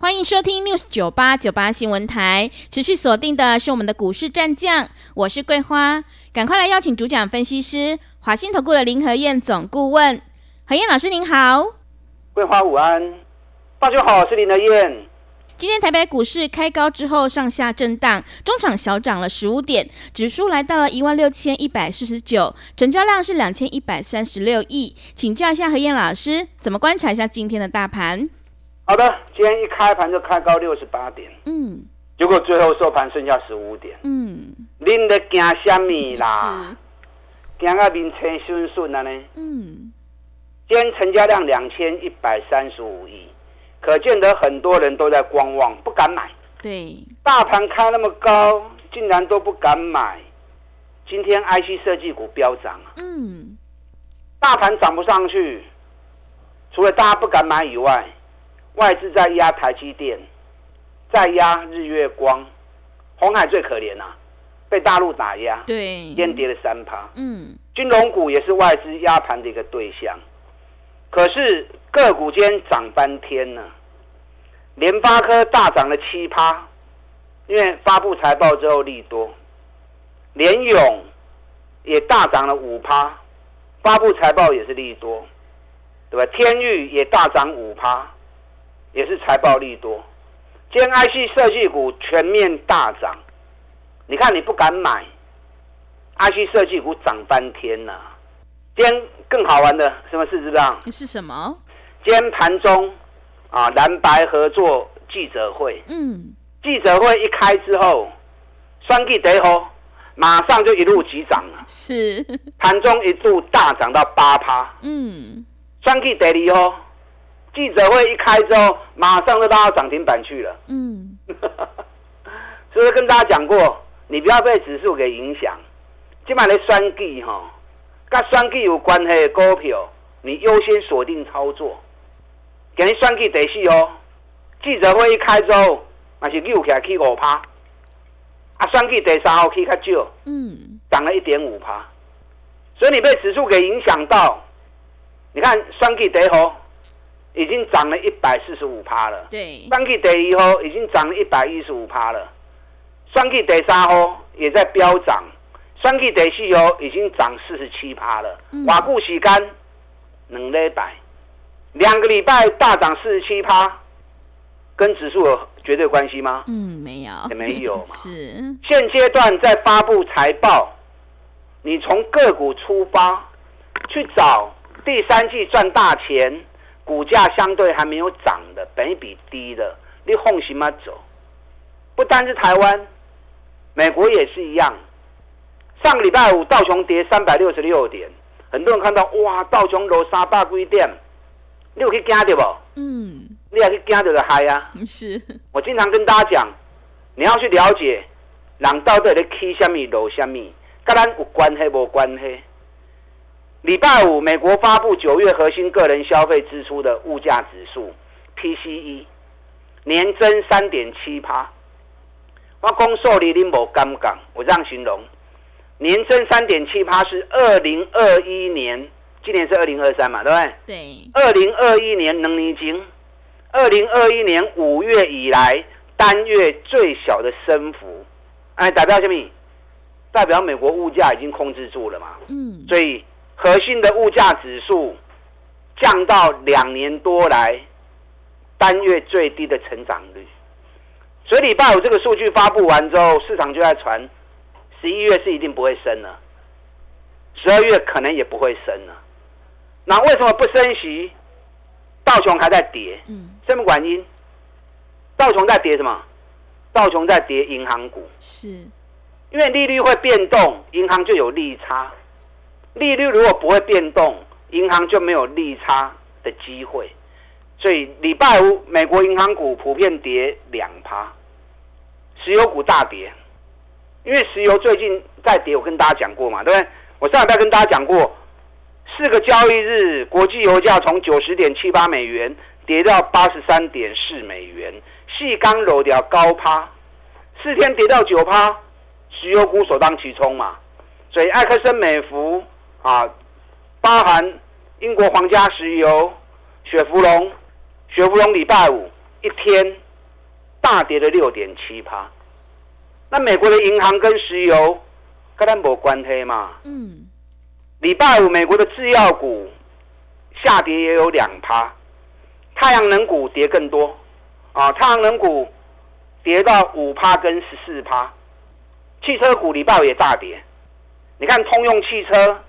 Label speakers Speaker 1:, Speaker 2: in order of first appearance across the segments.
Speaker 1: 欢迎收听 News 九八九八新闻台，持续锁定的是我们的股市战将，我是桂花，赶快来邀请主讲分析师华信投顾的林和燕总顾问，何燕老师您好，
Speaker 2: 桂花午安，大家好，我是林和燕。
Speaker 1: 今天台北股市开高之后上下震荡，中场小涨了十五点，指数来到了一万六千一百四十九，成交量是两千一百三十六亿，请教一下何燕老师，怎么观察一下今天的大盘？
Speaker 2: 好的，今天一开盘就开高六十八点，嗯，结果最后收盘剩下十五点，嗯，恁在惊什么啦？惊个名称顺顺了呢？嗯，今天成交量两千一百三十五亿，可见得很多人都在观望，不敢买。
Speaker 1: 对，
Speaker 2: 大盘开那么高，竟然都不敢买。今天 IC 设计股飙涨，嗯，大盘涨不上去，除了大家不敢买以外。外资在压台积电，在压日月光，红海最可怜呐、啊，被大陆打压，
Speaker 1: 对，
Speaker 2: 先跌了三趴。嗯，金融股也是外资压盘的一个对象，可是个股间涨翻天了，联发科大涨了七趴，因为发布财报之后利多，联勇也大涨了五趴，发布财报也是利多，对吧？天域也大涨五趴。也是财报利多，今天 IC 设计股全面大涨，你看你不敢买，IC 设计股涨翻天了。今天更好玩的什么事知道？
Speaker 1: 是什么？
Speaker 2: 今天盘中啊，蓝白合作记者会，嗯，记者会一开之后，双 G 得后马上就一路急涨了，
Speaker 1: 是
Speaker 2: 盘中一度大涨到八趴，嗯，双 G 得以后。记者会一开之后，马上就拉到涨停板去了。嗯，是不是跟大家讲过，你不要被指数给影响。今晚的双计哈，跟双计有关系的股票，你优先锁定操作。给你双计第四哦。记者会一开之后，那是六起来起五趴。啊，双计第三号起较少，嗯，涨了一点五趴。所以你被指数给影响到，你看双 G 得好。已经涨了一百四十五趴了。
Speaker 1: 对，
Speaker 2: 双 K 第一号已经涨了一百一十五趴了，双 K 第三号也在飙涨，双 K 第四号已经涨四十七趴了。瓦固洗干两礼拜，两个礼拜大涨四十七趴，跟指数有绝对关系吗？
Speaker 1: 嗯，没有，
Speaker 2: 也没有嘛。
Speaker 1: 是，
Speaker 2: 现阶段在发布财报，你从个股出发去找第三季赚大钱。股价相对还没有涨的，本益比低的，你放心吗？走，不单是台湾，美国也是一样。上个礼拜五道琼跌三百六十六点，很多人看到哇，道琼楼三百几点，你有去惊对不？嗯，你也去惊对的嗨啊！
Speaker 1: 是，
Speaker 2: 我经常跟大家讲，你要去了解，人到底在起什么楼什么，跟咱有关系无关系？礼拜五，美国发布九月核心个人消费支出的物价指数 （PCE） 年增三点七趴。我公受你林某刚刚，我这样形容：年增三点七趴是二零二一年，今年是二零二三嘛，对不对？
Speaker 1: 对。
Speaker 2: 二零二一年能年经，二零二一年五月以来单月最小的升幅。哎，代表什么？代表美国物价已经控制住了嘛？嗯。所以。核心的物价指数降到两年多来单月最低的成长率，所以礼拜五这个数据发布完之后，市场就在传十一月是一定不会升了，十二月可能也不会升了。那为什么不升息？道琼还在跌，嗯，这么管因？道琼在跌什么？道琼在跌银行股，
Speaker 1: 是
Speaker 2: 因为利率会变动，银行就有利差。利率如果不会变动，银行就没有利差的机会，所以礼拜五美国银行股普遍跌两趴，石油股大跌，因为石油最近在跌，我跟大家讲过嘛，对不对？我上礼拜跟大家讲过，四个交易日国际油价从九十点七八美元跌到八十三点四美元，细钢柔掉高趴，四天跌到九趴，石油股首当其冲嘛。所以埃克森美孚啊，包含英国皇家石油、雪佛龙、雪佛龙礼拜五一天大跌了六点七趴。那美国的银行跟石油跟它没关系嘛？嗯。礼拜五美国的制药股下跌也有两趴，太阳能股跌更多啊！太阳能股跌到五趴跟十四趴，汽车股礼拜五也大跌。你看通用汽车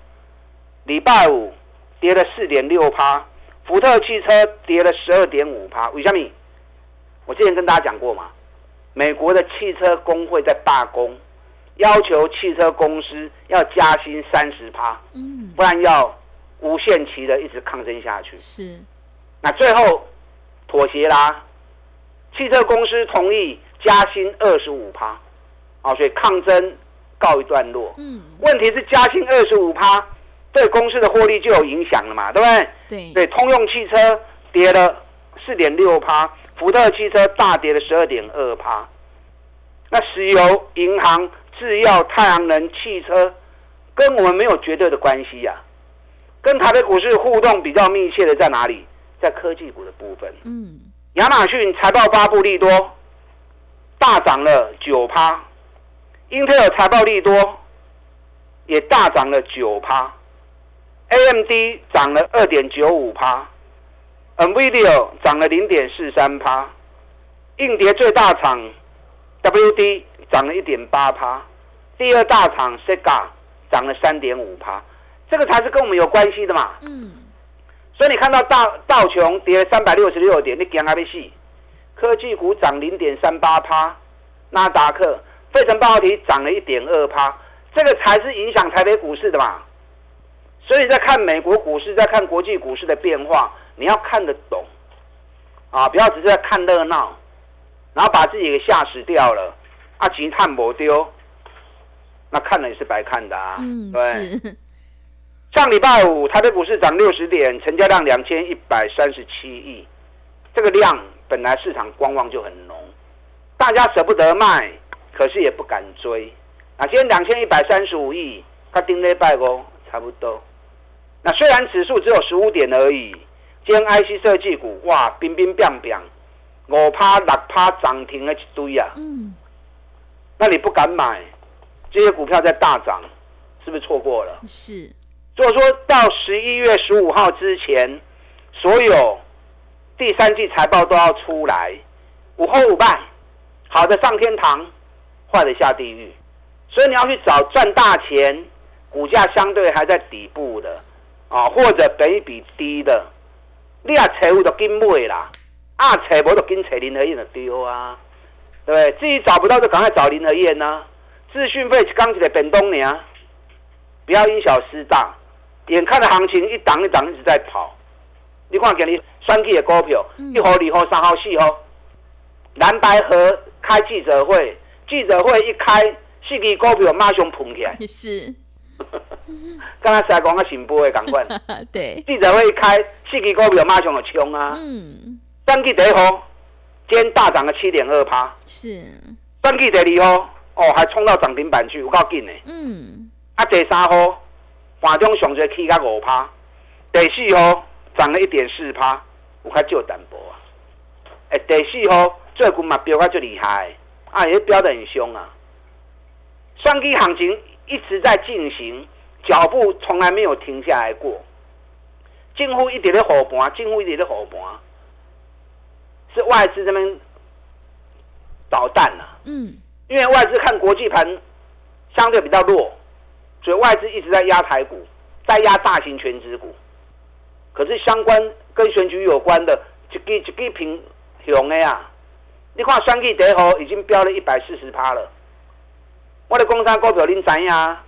Speaker 2: 礼拜五跌了四点六趴，福特汽车跌了十二点五趴。为什么？我之前跟大家讲过嘛。美国的汽车工会在罢工，要求汽车公司要加薪三十趴，嗯，不然要无限期的一直抗争下去。
Speaker 1: 是，
Speaker 2: 那最后妥协啦，汽车公司同意加薪二十五趴，啊，所以抗争告一段落。嗯，问题是加薪二十五趴，对公司的获利就有影响了嘛，对不对？
Speaker 1: 对，
Speaker 2: 对，通用汽车跌了四点六趴。福特汽车大跌了十二点二趴，那石油、银行、制药、太阳能、汽车，跟我们没有绝对的关系呀、啊。跟台北股市互动比较密切的在哪里？在科技股的部分。嗯，亚马逊财报发布利多，大涨了九趴；英特尔财报利多，也大涨了九趴；AMD 涨了二点九五趴。NVIDIA 涨了零点四三趴，硬碟最大厂 WD 涨了一点八趴，第二大厂 Sega 涨了三点五趴，这个才是跟我们有关系的嘛。嗯，所以你看到道道琼跌了三百六十六点，你惊阿贝西，科技股涨零点三八趴，纳达克、费城半导体涨了一点二趴，这个才是影响台北股市的嘛。所以在看美国股市，在看国际股市的变化。你要看得懂，啊，不要只是在看热闹，然后把自己给吓死掉了，啊，钱赚没丢，那看了也是白看的啊。嗯，对。上礼拜五，台北股市涨六十点，成交量两千一百三十七亿，这个量本来市场观望就很浓，大家舍不得卖，可是也不敢追。啊，今天两千一百三十五亿，它顶礼拜五差不多。那虽然指数只有十五点而已。今天 IC 设计股哇，冰冰冰冰，五趴六趴涨停的一堆啊！嗯，那你不敢买，这些股票在大涨，是不是错过了？
Speaker 1: 是。
Speaker 2: 如果说到十一月十五号之前，所有第三季财报都要出来，午后五败，好的上天堂，坏的下地狱，所以你要去找赚大钱，股价相对还在底部的啊，或者本益比低的。你啊，财务都跟买啦，啊，财务都跟财林和燕的丢啊，对不对？自己找不到就赶快找林和燕呐。资讯费刚起来变东年，不要因小失大。眼看着行情一档一档一直在跑，你看给你双 K 的股票，嗯、一号、二号、三号、四号，蓝白河开记者会，记者会一开，四支股票马上捧起来。
Speaker 1: 是。
Speaker 2: 刚才才讲个新波的港股，
Speaker 1: 对，
Speaker 2: 记者会一开，四支股票马上就冲啊。嗯，三季第一号，今天大涨了七点二趴。
Speaker 1: 是，
Speaker 2: 三季第二号，哦，还冲到涨停板去，有够紧的。嗯，啊，第三号，盘中上最起个五趴，第四号涨了一点四趴，有较少淡薄啊。哎，第四号最近嘛飙个最厉害，啊，也飙得很凶啊。双季行情一直在进行。脚步从来没有停下来过，近乎一点的火盘，近乎一点的火盘，是外资这边捣蛋了。嗯，因为外资看国际盘相对比较弱，所以外资一直在压台股，在压大型权值股。可是相关跟选举有关的，一个一个平熊的呀，你看双 K 第号已经飙了一百四十趴了。我的工商股票您知呀？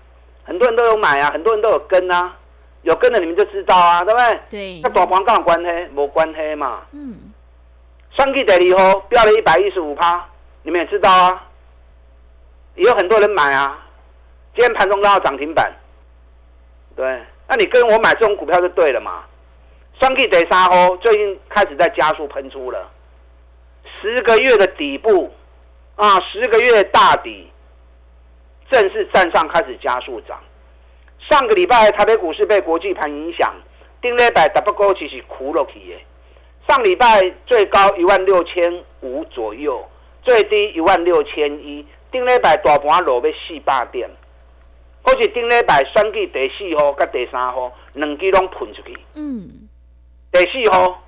Speaker 2: 很多人都有买啊，很多人都有跟啊，有跟的你们就知道啊，对不对？
Speaker 1: 对。
Speaker 2: 那大盘跟有关黑？没关黑嘛。嗯。双 K 第二号飙了一百一十五趴，你们也知道啊。也有很多人买啊。今天盘中拉到涨停板，对，那你跟我买这种股票就对了嘛。双 K 得杀哦，最近开始在加速喷出了，十个月的底部啊，十个月大底正式站上，开始加速涨。上个礼拜台北股市被国际盘影响，顶礼拜 double 其实苦了去耶。上礼拜最高一万六千五左右，最低一万六千一，顶礼拜大盘落要四百点。好似顶礼拜选举第四号跟第三号两支拢喷出去。嗯。第四号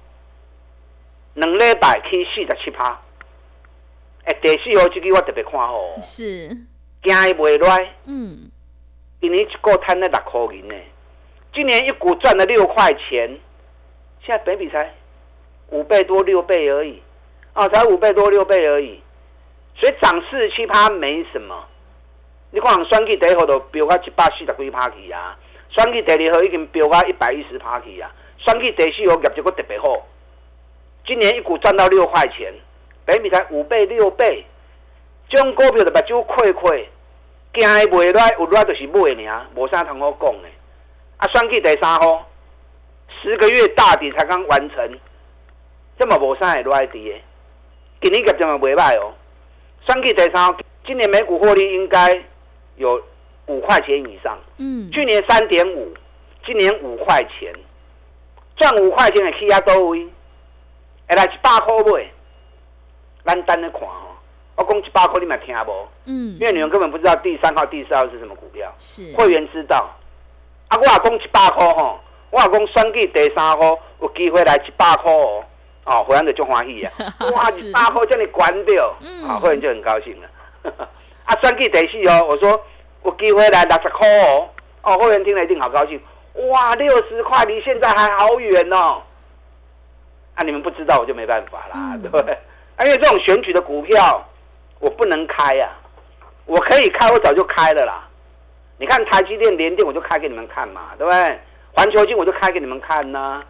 Speaker 2: 两礼拜去四十七趴。哎，第四号这支我特别看好。是。惊伊袂来。嗯。今年一个赚了六块银呢。今年一股赚了六块钱，现在本比才五倍多六倍而已。啊，才五倍多六倍而已。所以涨四十七趴没什么。你看，选举第一号都飙到一百四十几趴去啊！选举第二号已经飙到一百一十趴去啊！选举第四号业绩阁特别好，今年一股赚到六块钱，北米才五倍六倍，这种股票就目睭亏亏，惊伊卖来有来就是买尔，无啥通好讲的。啊，算计第三号，十个月大底才刚完成，这么无啥会来滴的，今年业绩嘛袂歹哦。算计第三号，今年每股获利应该。有五块钱以上，嗯，去年三点五，今年五块钱，赚五块钱的企业多位，哎，来一百块买，咱等着看哦。我讲一百块，你们听无？嗯，因为你们根本不知道第三号、第四号是什么股票，是会员知道。啊，我讲一百块吼，我讲选举第三号有机会来一百块哦，哦，会员就足欢喜啊！哇，一百块叫你关掉，嗯，啊，会员就很高兴了。啊，选举第四哦，我说有机会来六十块哦，哦，会员听了一定好高兴，哇，六十块离现在还好远哦。啊，你们不知道我就没办法啦，嗯、对不对？因为这种选举的股票我不能开呀、啊，我可以开，我早就开了啦。你看台积电、联电，我就开给你们看嘛，对不对？环球金我就开给你们看呐、啊，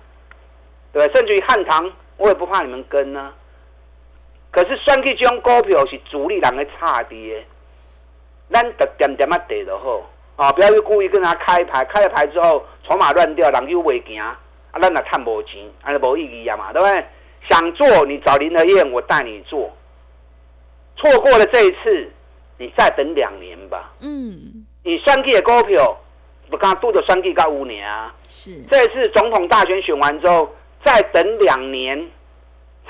Speaker 2: 对不对？甚至于汉唐，我也不怕你们跟呢、可是算计这种股票是主力人的差的。咱得点点啊，得就好啊！不要去故意跟他开牌，开了牌之后筹码乱掉，人又未行啊！咱也赚无钱，安尼无意义啊嘛，对不对？想做你找林和燕，我带你做。错过了这一次，你再等两年吧。嗯。你选举的股票，不刚拄着选举到五年啊？是。这次总统大选选完之后，再等两年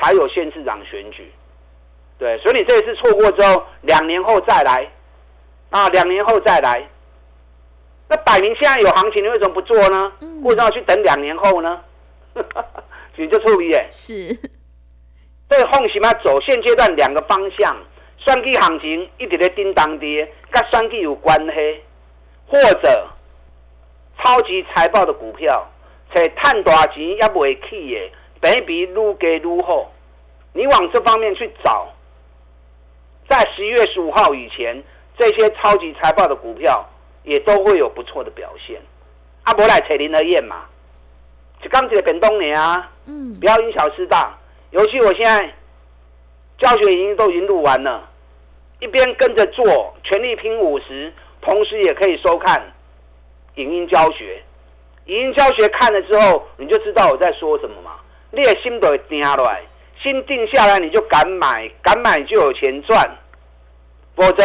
Speaker 2: 才有县市长选举。对，所以你这一次错过之后，两年后再来。啊，两年后再来，那摆明现在有行情，你为什么不做呢？嗯、为什么要去等两年后呢？你就出离是，所以奉行嘛，走现阶段两个方向，选举行情一直在叮当跌，跟选举有关系，或者超级财报的股票，且赚大钱也不会起的，本益比愈低愈好，你往这方面去找，在十一月十五号以前。这些超级财报的股票也都会有不错的表现。阿伯来扯林和燕嘛，就刚这个本东年啊，嗯，不要因小失大。尤其我现在教学已经都已经录完了，一边跟着做全力拼五十，同时也可以收看影音教学。影音教学看了之后，你就知道我在说什么嘛。你的心都会定下来，心定下来，你就敢买，敢买就有钱赚，否则。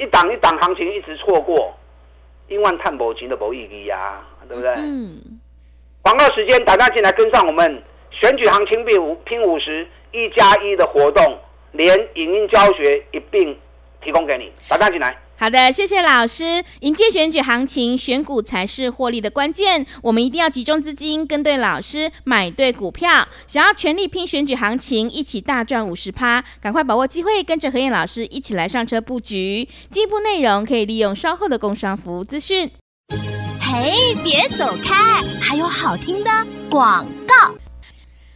Speaker 2: 一档一档行情一直错过，因为探博金的博弈呀、啊，对不对？嗯。广告时间，大家进来跟上我们选举行情拼五拼五十一加一的活动，连影音教学一并提供给你，大家进来。
Speaker 1: 好的，谢谢老师。迎接选举行情，选股才是获利的关键。我们一定要集中资金，跟对老师，买对股票。想要全力拼选举行情，一起大赚五十趴，赶快把握机会，跟着何燕老师一起来上车布局。进一步内容可以利用稍后的工商服务资讯。嘿，别走开，还有好听的广告。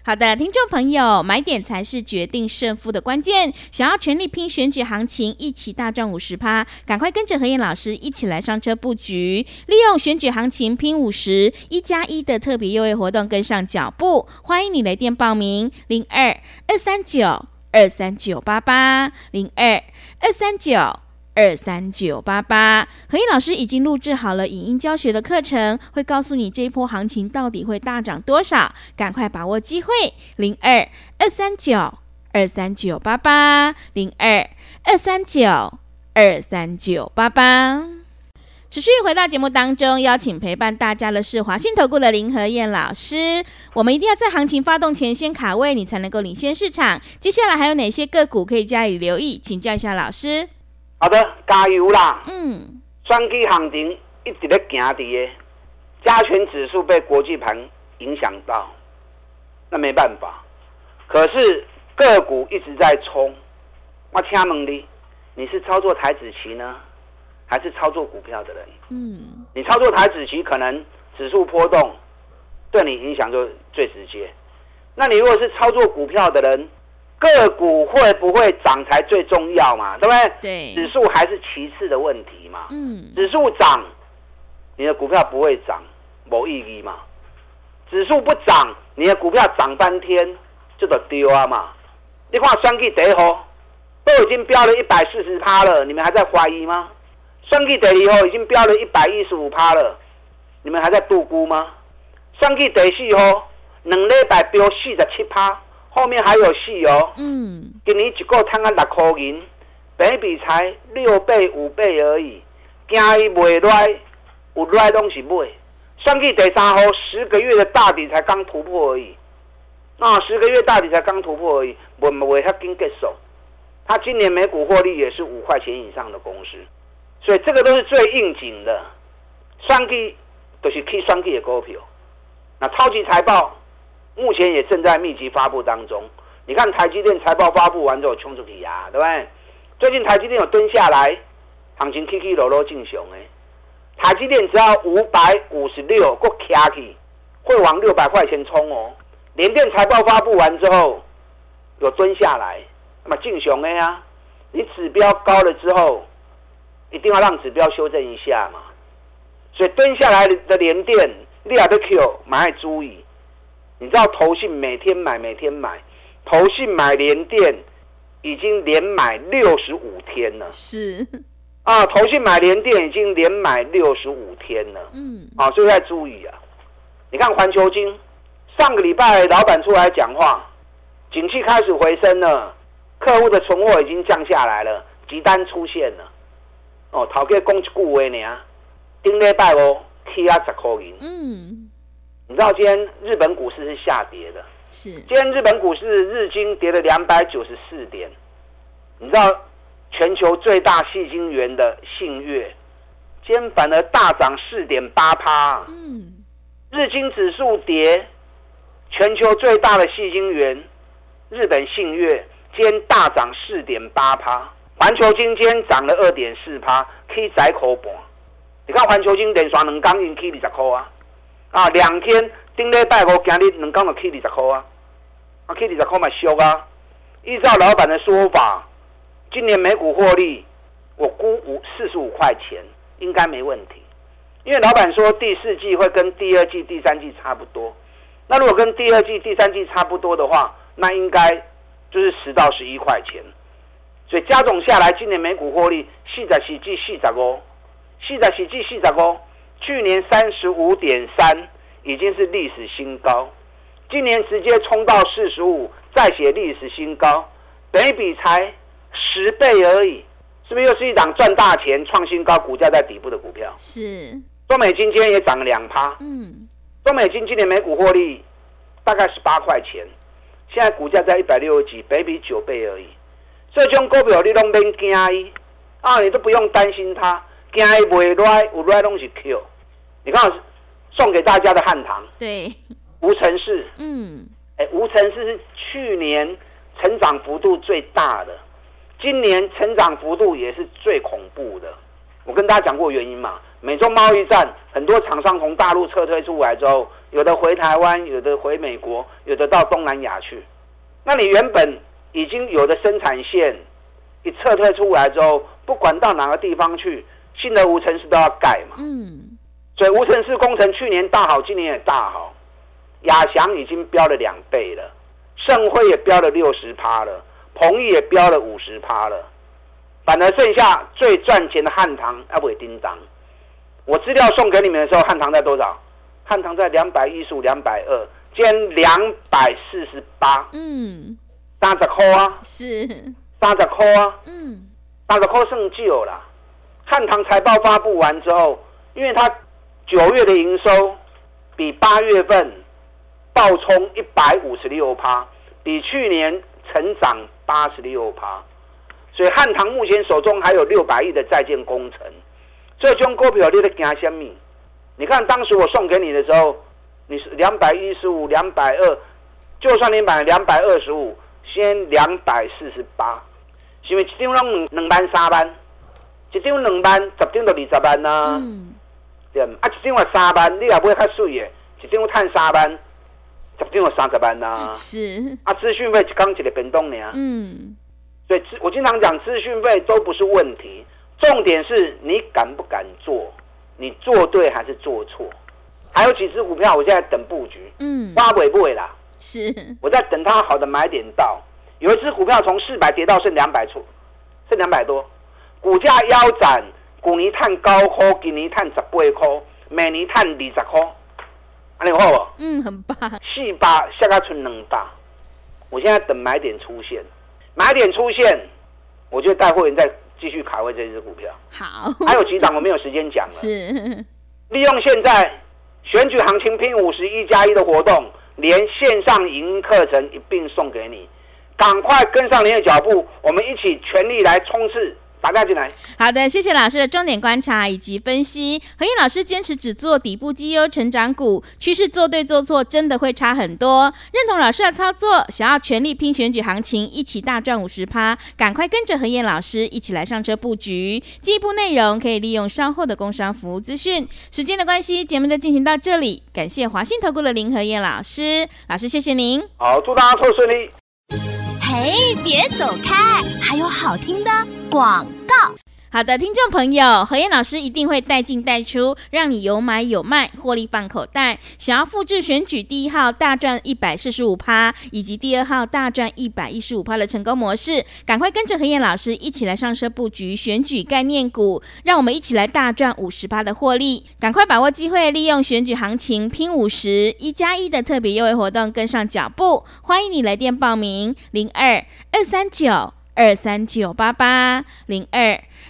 Speaker 1: 好的，听众朋友，买点才是决定胜负的关键。想要全力拼选举行情，一起大赚五十趴，赶快跟着何燕老师一起来上车布局，利用选举行情拼五十一加一的特别优惠活动，跟上脚步。欢迎你来电报名：零二二三九二三九八八零二二三九二三九八八，和彦老师已经录制好了影音教学的课程，会告诉你这一波行情到底会大涨多少，赶快把握机会。零二二三九二三九八八，零二二三九二三九八八。持续回到节目当中，邀请陪伴大家的是华信投顾的林和燕老师。我们一定要在行情发动前先卡位，你才能够领先市场。接下来还有哪些个股可以加以留意？请教一下老师。
Speaker 2: 好的，加油啦！嗯，双 K 行情一直在行跌，加权指数被国际盘影响到，那没办法。可是个股一直在冲，我请问你，你是操作台子棋呢，还是操作股票的人？嗯，你操作台子棋，可能指数波动对你影响就最直接。那你如果是操作股票的人，个股会不会涨才最重要嘛？对不对？
Speaker 1: 对，
Speaker 2: 指数还是其次的问题嘛。嗯，指数涨，你的股票不会涨，没意义嘛。指数不涨，你的股票涨半天就得丢啊嘛。你看双 K 第一号都已经飙了一百四十趴了，你们还在怀疑吗？双 K 第二号已经飙了一百一十五趴了，你们还在度估吗？双 K 第四号两礼拜飙四十七趴。后面还有戏哦，嗯，今年一个摊啊六块银，本比才六倍五倍而已，惊伊卖来，有来东西卖。上季第三号十个月的大底才刚突破而已，啊，十个月大底才刚突破而已，我们为他跟结束。他今年每股获利也是五块钱以上的公司，所以这个都是最应景的。上季都是去双 K 的股票，那超级财报。目前也正在密集发布当中。你看台积电财报发布完之后冲出去呀，对不对？最近台积电有蹲下来，行情起起落落进熊哎。台积电只要五百五十六个卡起，会往六百块钱冲哦。联电财报发布完之后有蹲下来，那么进熊哎呀。你指标高了之后，一定要让指标修正一下嘛。所以蹲下来的联电，你也得 Q，买注意。你知道投信每天买每天买，投信买联电已经连买六十五天了。
Speaker 1: 是
Speaker 2: 啊，投信买联电已经连买六十五天了。嗯，啊，所以要注意啊。你看环球金上个礼拜老板出来讲话，景气开始回升了，客户的存货已经降下来了，急单出现了。哦，头家讲一句话呢，顶礼拜哦，起啊十块银。嗯。你知道今天日本股市是下跌的，
Speaker 1: 是
Speaker 2: 今天日本股市日经跌了两百九十四点。你知道全球最大矽晶圆的信越，今天反而大涨四点八趴。嗯，日经指数跌，全球最大的矽晶圆日本信越今天大涨四点八趴。环球晶今天涨了二点四趴，可以宰口半。你看环球晶连刷两刚已经起二十块啊。啊，两天顶礼拜五，今日两天就起二十块啊！啊，起二十块嘛俗啊！依照老板的说法，今年每股获利，我估五四十五块钱应该没问题。因为老板说第四季会跟第二季、第三季差不多。那如果跟第二季、第三季差不多的话，那应该就是十到十一块钱。所以加总下来，今年每股获利四十四至四十五，四十四至四十五。去年三十五点三已经是历史新高，今年直接冲到四十五，再写历史新高，北比才十倍而已，是不是又是一档赚大钱、创新高、股价在底部的股票？
Speaker 1: 是。
Speaker 2: 中美金今天也涨了两趴，嗯，中美金今年每股获利大概十八块钱，现在股价在一百六十几，北比九倍而已。这种股票你都免惊啊，你都不用担心它，惊伊袂来有来拢是 Q。你看，送给大家的汉唐，
Speaker 1: 对，
Speaker 2: 无尘室，嗯，哎，无尘室是去年成长幅度最大的，今年成长幅度也是最恐怖的。我跟大家讲过原因嘛，美中贸易战，很多厂商从大陆撤退出来之后，有的回台湾，有的回美国，有的到东南亚去。那你原本已经有的生产线，一撤退出来之后，不管到哪个地方去，新的无尘室都要盖嘛，嗯。所以无尘室工程去年大好，今年也大好。亚翔已经飙了两倍了，盛辉也飙了六十趴了，鹏毅也飙了五十趴了。反而剩下最赚钱的汉唐要不会叮当。我资料送给你们的时候，汉唐在多少？汉唐在两百一十五、两百二，兼两百四十八。嗯，三十块啊，
Speaker 1: 是
Speaker 2: 三十块啊。嗯，三十块算旧了。汉唐财报发布完之后，因为它九月的营收比八月份暴冲一百五十六趴，比去年成长八十六趴。所以汉唐目前手中还有六百亿的在建工程，这种股票你在惊什么？你看当时我送给你的时候，你是两百一十五、两百二，就算你买两百二十五，先两百四十八，是不是一张拢两万三万？一张两万，十张就二十万呐。嗯。对啊，一张话三万，你也不会较水的，一张赚三万，十张就三十万呐。
Speaker 1: 是。
Speaker 2: 啊，资讯费一刚一个变动呢。嗯。所以，我经常讲，资讯费都不是问题，重点是你敢不敢做，你做对还是做错？还有几只股票，我现在等布局，嗯，挖尾不尾啦？
Speaker 1: 是，
Speaker 2: 我在等它好的买点到。有一只股票从四百跌到剩两百处，剩两百多，股价腰斩，股泥碳高科，今年碳十八块，明年碳二十块，安尼好不？
Speaker 1: 嗯，很棒。
Speaker 2: 四百下个存两百，我现在等买点出现。买点出现，我就带会员再继续卡位这支股票。
Speaker 1: 好，
Speaker 2: 还有几档我没有时间讲了。
Speaker 1: 是，
Speaker 2: 利用现在选举行情拼五十一加一的活动，连线上影音课程一并送给你，赶快跟上您的脚步，我们一起全力来冲刺。打电进来。
Speaker 1: 好的，谢谢老师的重点观察以及分析。何燕老师坚持只做底部绩优成长股，趋势做对做错真的会差很多。认同老师的操作，想要全力拼选举行情，一起大赚五十趴，赶快跟着何燕老师一起来上车布局。进一步内容可以利用稍后的工商服务资讯。时间的关系，节目就进行到这里。感谢华信投顾的林何燕老师，老师谢谢您。
Speaker 2: 好，祝大家做顺利。
Speaker 1: 嘿，别走开，还有好听的。广告，好的，听众朋友，何燕老师一定会带进带出，让你有买有卖，获利放口袋。想要复制选举第一号大赚一百四十五趴，以及第二号大赚一百一十五趴的成功模式，赶快跟着何燕老师一起来上车布局选举概念股，让我们一起来大赚五十趴的获利。赶快把握机会，利用选举行情拼五十一加一的特别优惠活动，跟上脚步。欢迎你来电报名零二二三九。二三九八八零二